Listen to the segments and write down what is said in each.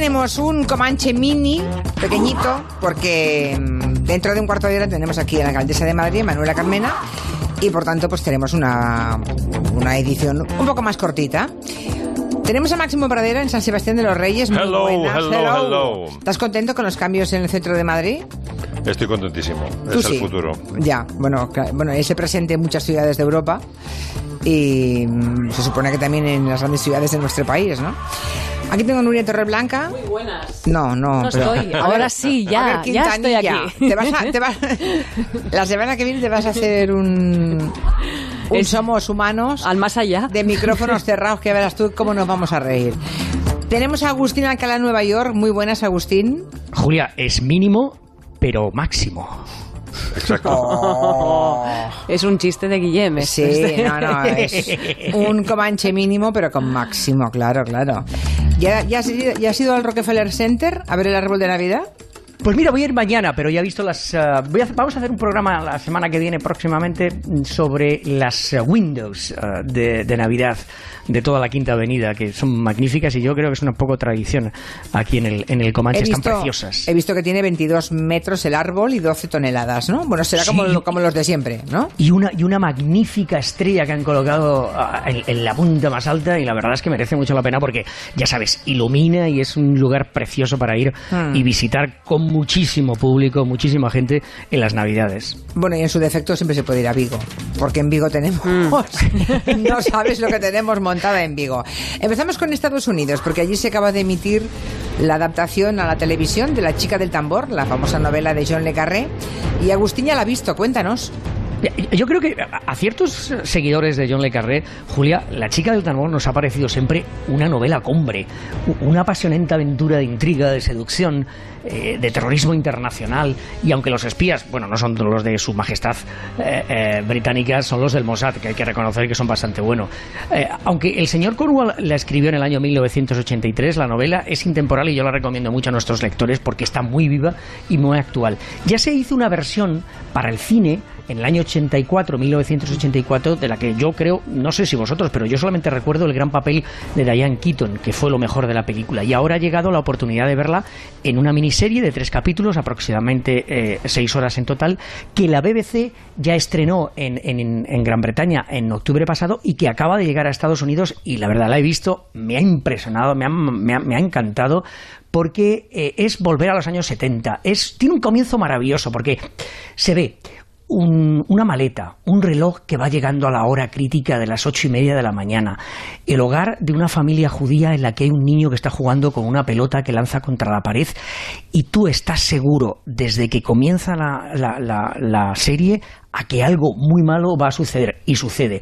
Tenemos un Comanche mini, pequeñito, porque mm, dentro de un cuarto de hora tenemos aquí a la alcaldesa de Madrid, Manuela Carmena, y por tanto pues tenemos una, una edición un poco más cortita. Tenemos a Máximo Pradera en San Sebastián de los Reyes. Muy Hello, buenas. hello, hello. ¿Estás contento con los cambios en el centro de Madrid? Estoy contentísimo. Es sí. el futuro. Ya, bueno, bueno, ese presente en muchas ciudades de Europa y mm, se supone que también en las grandes ciudades de nuestro país, ¿no? Aquí tengo a Nuria Torreblanca. Muy buenas. No, no. No pero- estoy. a Ahora ver, sí, a ya, ver, ya estoy aquí. Te vas a- te vas- la semana que viene te vas a hacer un, un Es- Somos Humanos Al más allá. de micrófonos cerrados que verás tú cómo nos vamos a reír. Tenemos a Agustín Alcalá, Nueva York. Muy buenas, Agustín. Julia, es mínimo, pero máximo. Exacto. Es un chiste de Guillem. Sí, no, no, es un Comanche mínimo, pero con máximo, claro, claro. ¿Ya, ya, has, ido- ya has ido al Rockefeller Center a ver el árbol de Navidad? Pues mira, voy a ir mañana, pero ya he visto las... ah, voy a vamos a hacer un programa la semana que viene próximamente sobre las ah, windows ah, de, de Navidad de toda la Quinta Avenida, que son magníficas y yo creo que es una poco tradición aquí en el, en el Comanche. Están preciosas. he visto que tiene 22 metros el árbol y 12 toneladas, ¿no? Bueno, será como, Sí. lo- como los de siempre, ¿no? Y una, y una magnífica estrella que han colocado ah, en, en la punta más alta y la verdad es que merece mucho la pena porque, ya sabes, ilumina y es un lugar precioso para ir Hmm. y visitar con muchísimo público, muchísima gente en las Navidades. Bueno, y en su defecto siempre se puede ir a Vigo, porque en Vigo tenemos... Mm. no sabes lo que tenemos montada en Vigo. Empezamos con Estados Unidos, porque allí se acaba de emitir la adaptación a la televisión de La chica del tambor, la famosa novela de John Le Carré. Y Agustín ya la ha visto, cuéntanos. Yo creo que a ciertos seguidores de John Le Carré, Julia, La chica del tambor nos ha parecido siempre una novela cumbre, una apasionante aventura de intriga, de seducción, eh, de terrorismo internacional. Y aunque los espías, bueno, no son los de su majestad eh, eh, británica, son los del Mossad, que hay que reconocer que son bastante buenos. Aunque el señor Cornwall la escribió en el año 1983, la novela es intemporal y yo la recomiendo mucho a nuestros lectores porque está muy viva y muy actual. Ya se hizo una versión para el cine en el año 84, 1984, de la que yo creo, no sé si vosotros, pero yo solamente recuerdo el gran papel de Diane Keaton, que fue lo mejor de la película. Y ahora ha llegado la oportunidad de verla en una miniserie de tres capítulos, aproximadamente eh, seis horas en total, que la BBC ya estrenó en, en- Gran Bretaña en octubre pasado y que acaba de llegar a Estados Unidos. Y la verdad la he visto, me ha impresionado, me ha, me ha- me ha encantado porque eh, es volver a los años 70. Es, tiene un comienzo maravilloso porque se ve un- una maleta, un reloj que va llegando a la hora crítica de las ocho y media de la mañana, el hogar de una familia judía en la que hay un niño que está jugando con una pelota que lanza contra la pared y tú estás seguro desde que comienza la, la- la- la serie a que algo muy malo va a suceder y sucede.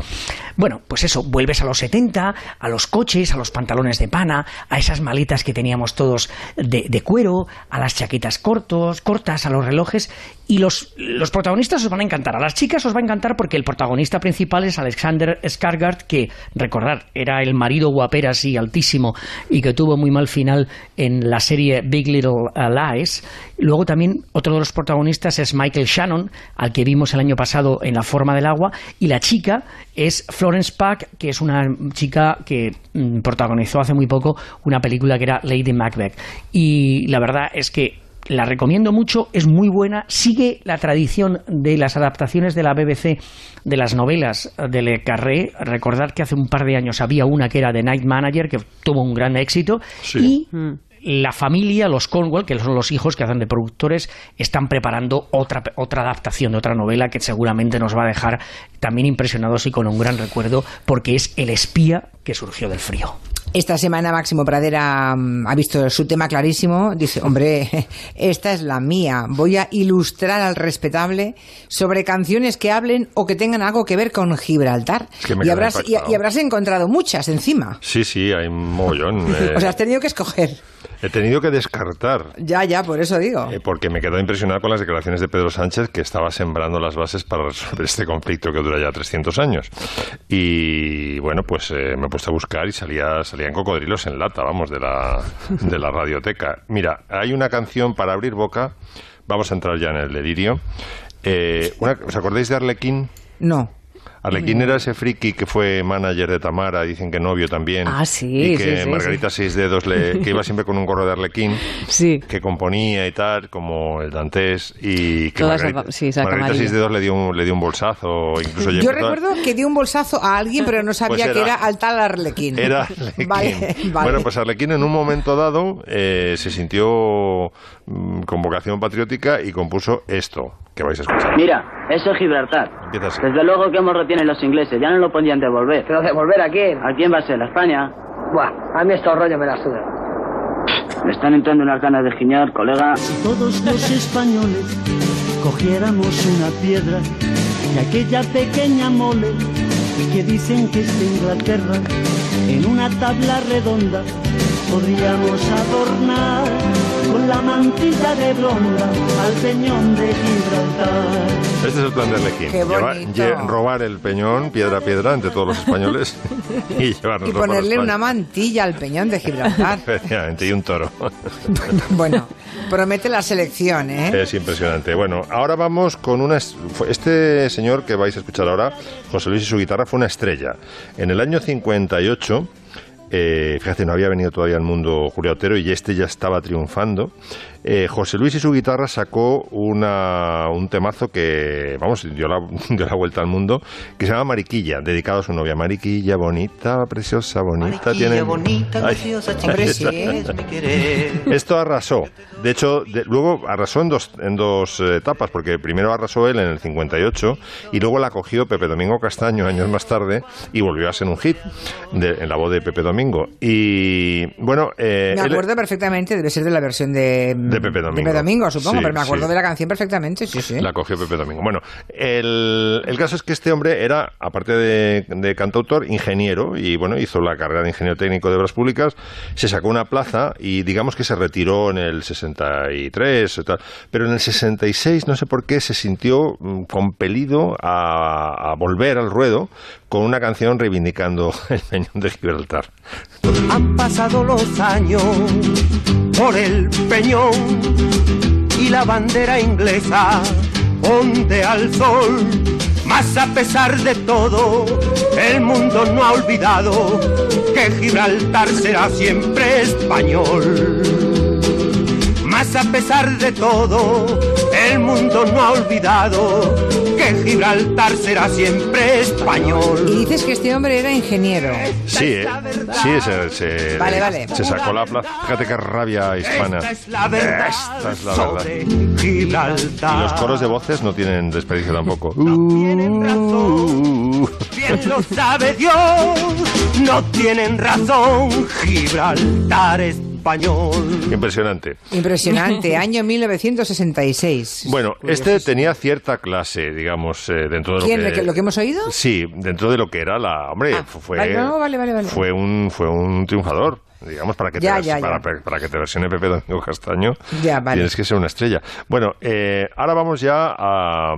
Bueno, pues eso, vuelves a los 70, a los coches, a los pantalones de pana, a esas maletas que teníamos todos de, de cuero, a las chaquetas cortos, cortas, a los relojes y los, los protagonistas os van a encantar. A las chicas os va a encantar porque el protagonista principal es Alexander Skarsgård, que recordad era el marido guaperas y altísimo y que tuvo muy mal final en la serie Big Little Lies. Luego también otro de los protagonistas es Michael Shannon, al que vimos el año pasado en La forma del agua, y la chica es Florence Pugh, que es una chica que mm, protagonizó hace muy poco una película que era Lady Macbeth. Y la verdad es que la recomiendo mucho, es muy buena, sigue la tradición de las adaptaciones de la BBC de las novelas de Le Carré. Recordad que hace un par de años había una que era The Night Manager, que tuvo un gran éxito, Sí. y la familia, los Cornwall, que son los hijos que hacen de productores, están preparando otra, otra adaptación de otra novela que seguramente nos va a dejar también impresionados y con un gran recuerdo, porque es El espía que surgió del frío. Esta semana Máximo Pradera mm, ha visto su tema clarísimo. Dice, hombre, esta es la mía. Voy a ilustrar al respetable sobre canciones que hablen o que tengan algo que ver con Gibraltar. Es que me y, habrás, y habrás encontrado muchas encima. Sí, sí, hay un mogollón. eh, O sea, has tenido que escoger. He tenido que descartar. Ya, ya, por eso digo. eh, porque me quedé impresionado con las declaraciones de Pedro Sánchez que estaba sembrando las bases para resolver este conflicto que dura ya 300 años. Y bueno, pues eh, me he puesto a buscar y salía, salían cocodrilos en lata, vamos, de la, de la radioteca. Mira, hay una canción para abrir boca. Vamos a entrar ya en el delirio. Eh, una- ¿Os acordáis de Arlequín? No. Arlequín era ese friki que fue manager de Tamara, dicen que novio también. Ah, sí, Y que sí, sí, Margarita Seis Dedos, le, que iba siempre con un gorro de Arlequín, que componía y tal, como el Dantés, y que Todas Margarita, Margarita. Seis Dedos le dio un, le dio un bolsazo, incluso Yo recuerdo que dio un bolsazo a alguien, pero no sabía Pues que era- era al tal Arlequín. Era Arlequín. Vale, vale. Bueno, pues Arlequín en un momento dado eh, se sintió mm, con vocación patriótica y compuso esto, que vais a escuchar. Mira, eso es Gibraltar. Empieza así. Desde luego que hemos retienen los ingleses, ya no lo podían devolver. ¿Pero devolver a quién? ¿A quién va a ser? ¿A España? Buah, a mí estos rollos me la sudan. Me están entrando unas ganas de giñar, colega. todos los españoles cogiéramos una piedra y aquella pequeña mole que dicen que es de Inglaterra, en una tabla redonda podríamos adornar con la mantilla de blonda al peñón de Gibraltar. Este es el plan de Arlequín. Lleva- robar el peñón piedra a piedra entre todos los españoles y llevarnos Y ponerle una mantilla al peñón de Gibraltar. Efectivamente, y un toro. bueno, promete la selección, ¿eh? Es impresionante. Bueno, ahora vamos con una... Este señor que vais a escuchar ahora, José Luis y su guitarra, fue una estrella. En el año 58, eh, fíjate, no había venido todavía al mundo Julio Otero y este ya estaba triunfando. Eh, José Luis y su guitarra sacó una, un temazo que, vamos, dio la, dio la vuelta al mundo, que se llama Mariquilla, dedicado a su novia. Mariquilla, bonita, preciosa, bonita. tiene... Ay, Hombre, sí. esto arrasó. De hecho, de- luego arrasó en dos, en dos eh, etapas, porque primero arrasó él en el 58 y luego la cogió Pepe Domingo Castaño años más tarde y volvió a ser un hit de- en la voz de Pepe Domingo. Y bueno, eh, Me él- acuerdo perfectamente, debe ser de la versión de, De Pepe Domingo. supongo, Sí, pero me acuerdo sí. de la canción perfectamente, sí, sí. La cogió Pepe Domingo. Bueno, el, el caso es que este hombre era, aparte de, de cantautor, ingeniero y bueno, hizo la carrera de ingeniero técnico de obras públicas, se sacó una plaza y digamos que se retiró en el 63 y tal, pero en el 66 no sé por qué se sintió mm, compelido a, a volver al ruedo con una canción reivindicando el peñón de Gibraltar. Han pasado los años por el peñón y la bandera inglesa ondea al sol. Mas a pesar de todo, el mundo no ha olvidado que Gibraltar será siempre español. Mas a pesar de todo, el mundo no ha olvidado que Gibraltar será siempre Y español. dices que este hombre era ingeniero. Sí, ¿eh? sí, se, se- Vale, vale. se sacó la plaza. Fíjate qué rabia hispana. Esta es la verdad. Esta es la verdad. Gibraltar. Y los coros de voces no tienen desperdicio tampoco. tienen razón. Bien lo sabe Dios, no tienen razón. Gibraltar español. Impresionante. Impresionante, año 1966. Bueno, este tenía cierta clase, digamos, eh, dentro de lo ¿Quién? que... ¿Lo que- lo que hemos oído? Sí, dentro de lo que era la... Hombre, Ah, fue, vale, no, vale, vale, vale. fue un fue un triunfador. Digamos, para que, Ya, te, ya, ya. Para, para que te versione Pepe Domingo Castaño, Ya, vale. tienes que ser una estrella. Bueno, eh, ahora vamos ya a,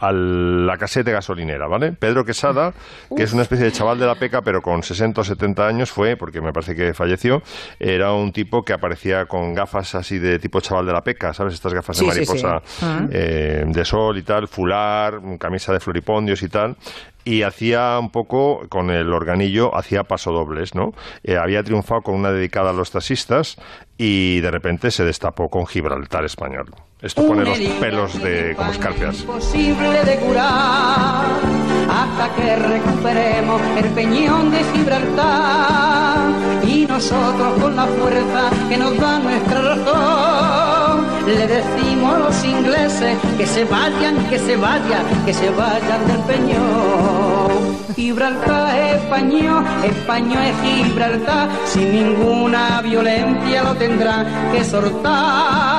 a la casete gasolinera, ¿vale? Pedro Quesada, que es una especie de chaval de la peca, pero con 60 o 70 años fue, porque me parece que falleció, era un tipo que aparecía con gafas así de tipo chaval de la peca, ¿sabes? Estas gafas Sí, de sí, sí. mariposa Ah. eh, de sol y tal, fular, camisa de floripondios y tal. Y hacía un poco, con el organillo, hacía pasodobles, ¿no? Eh, había triunfado con una dedicada a los taxistas y de repente se destapó con Gibraltar español. Esto pone los pelos de como escarpias. Imposible de curar hasta que recuperemos el peñón de Gibraltar y nosotros con la fuerza que nos da nuestra razón le decimos a los ingleses que se vayan, que se vayan, que se vayan del peñón. Gibraltar es español, español es Gibraltar, sin ninguna violencia lo tendrán que soltar.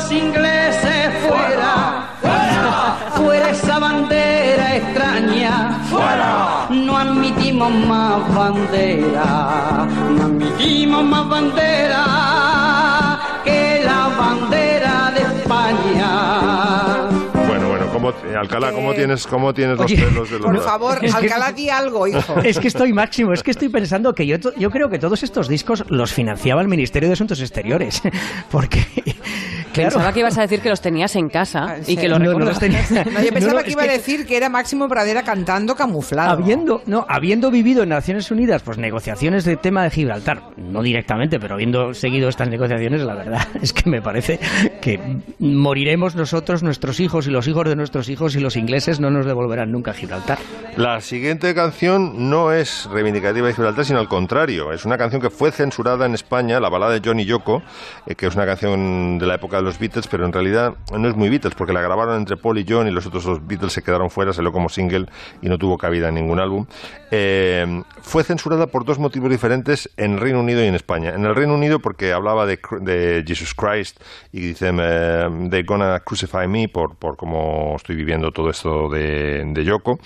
Los ingleses, fuera, fuera, fuera esa bandera extraña, fuera. No admitimos más bandera, no admitimos más bandera que la bandera de España. Bueno, bueno, ¿cómo, Alcalá, ¿cómo tienes, cómo tienes los Oye, pelos de los Por favor, Es que- Alcalá, di algo, hijo. Es que estoy máximo, es que estoy pensando que yo, yo creo que todos estos discos los financiaba el Ministerio de Asuntos Exteriores, porque Pensaba que ibas a decir que los tenías en casa Ah, y sí. que los No, los tenía. No, yo pensaba No, no, que iba a que- decir que era Máximo Pradera cantando camuflado. Habiendo, no, habiendo vivido en Naciones Unidas, pues negociaciones de tema de Gibraltar, no directamente, pero habiendo seguido estas negociaciones, la verdad es que me parece que moriremos nosotros, nuestros hijos y los hijos de nuestros hijos y los ingleses no nos devolverán nunca Gibraltar. La siguiente canción no es reivindicativa de Gibraltar, sino al contrario. Es una canción que fue censurada en España, la balada de John y Yoko, eh, que es una canción de la época los Beatles, pero en realidad no es muy Beatles, porque la grabaron entre Paul y John y los otros dos Beatles se quedaron fuera, salió como single y no tuvo cabida en ningún álbum. Eh, fue censurada por dos motivos diferentes en Reino Unido y en España. En el Reino Unido porque hablaba de, de Jesus Christ y dicen, they're gonna crucify me por, por cómo estoy viviendo todo esto de, de Yoko.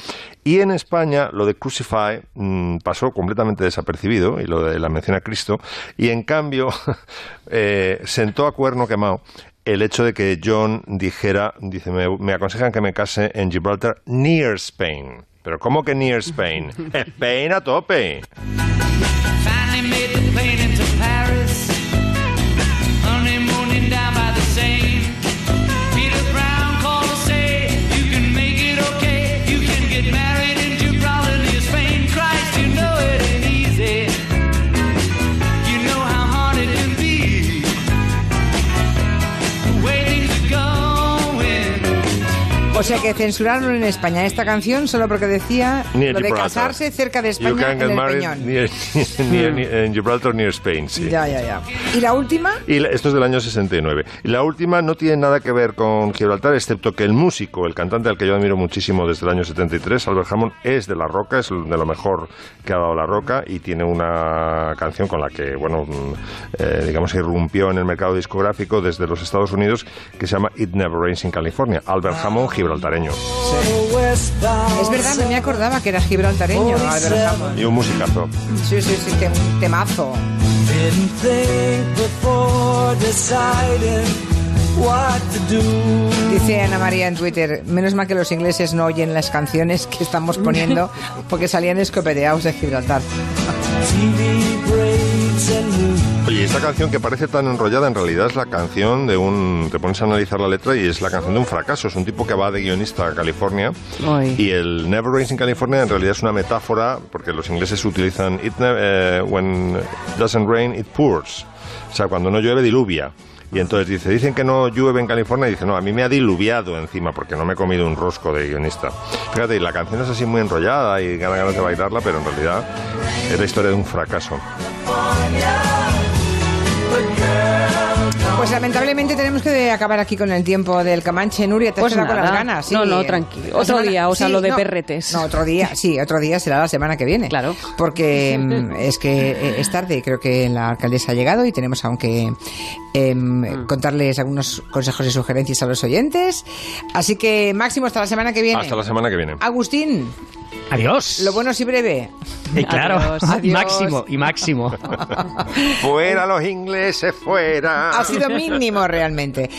Y en España lo de crucify mm, pasó completamente desapercibido y lo de la mención a Cristo. Y en cambio eh, sentó a cuerno quemado el hecho de que John dijera, dice, me, me aconsejan que me case en Gibraltar near Spain. Pero ¿cómo que near Spain? Spain a tope. Sea que censuraron en España esta canción solo porque decía Near lo de Gibraltar. casarse cerca de You España can en get el married Peñón. near, near- near- en Gibraltar near Spain, sí. Ya, ya, ya. ¿Y la última? Y la- esto es del año 69. Y la última no tiene nada que ver con Gibraltar, excepto que el músico, el cantante al que yo admiro muchísimo desde el año 73, Albert Hammond, es de La Roca, es de lo mejor que ha dado La Roca y tiene una canción con la que, bueno, mm, eh, digamos, irrumpió en el mercado discográfico desde los Estados Unidos que se llama It Never Rains in California. Albert Hammond, gibraltareño. Es verdad, no me acordaba que era gibraltareño, Albert Hammond. Y un musicazo. Sí, sí, sí, te- un temazo. Dice Ana María en Twitter, menos mal que los ingleses no oyen las canciones que estamos poniendo porque salían escopeteados de Gibraltar. Oye, esta canción que parece tan enrollada en realidad es la canción de un... Te pones a analizar la letra y es la canción de un fracaso. Es un tipo que va de guionista a California y el Never Rains in California en realidad es una metáfora porque los ingleses utilizan it eh, when it doesn't rain, it pours. O sea, cuando no llueve, diluvia. Y entonces dice, dicen que no llueve en California y dice, no, a mí me ha diluviado encima porque no me he comido un rosco de guionista. Fíjate, y la canción es así muy enrollada y gana ganas de bailarla, pero en realidad es la historia de un fracaso. Pues lamentablemente tenemos que acabar aquí con el tiempo del Comanche. Nuria, te has Pues quedado con las ganas. sí. No, no, tranquilo. Otro día os hablo de perretes. No, otro día, sí, otro día será la semana que viene. Claro. Porque mm, es que eh, es tarde, creo que la alcaldesa ha llegado y tenemos aún que em, Mm. contarles algunos consejos y sugerencias a los oyentes. Así que, Máximo, hasta la semana que viene. Hasta la semana que viene. Agustín, Adiós. lo bueno sí breve. Y claro, Adiós. y Adiós. máximo, y máximo. Fuera los ingleses, fuera. Ha sido mínimo realmente.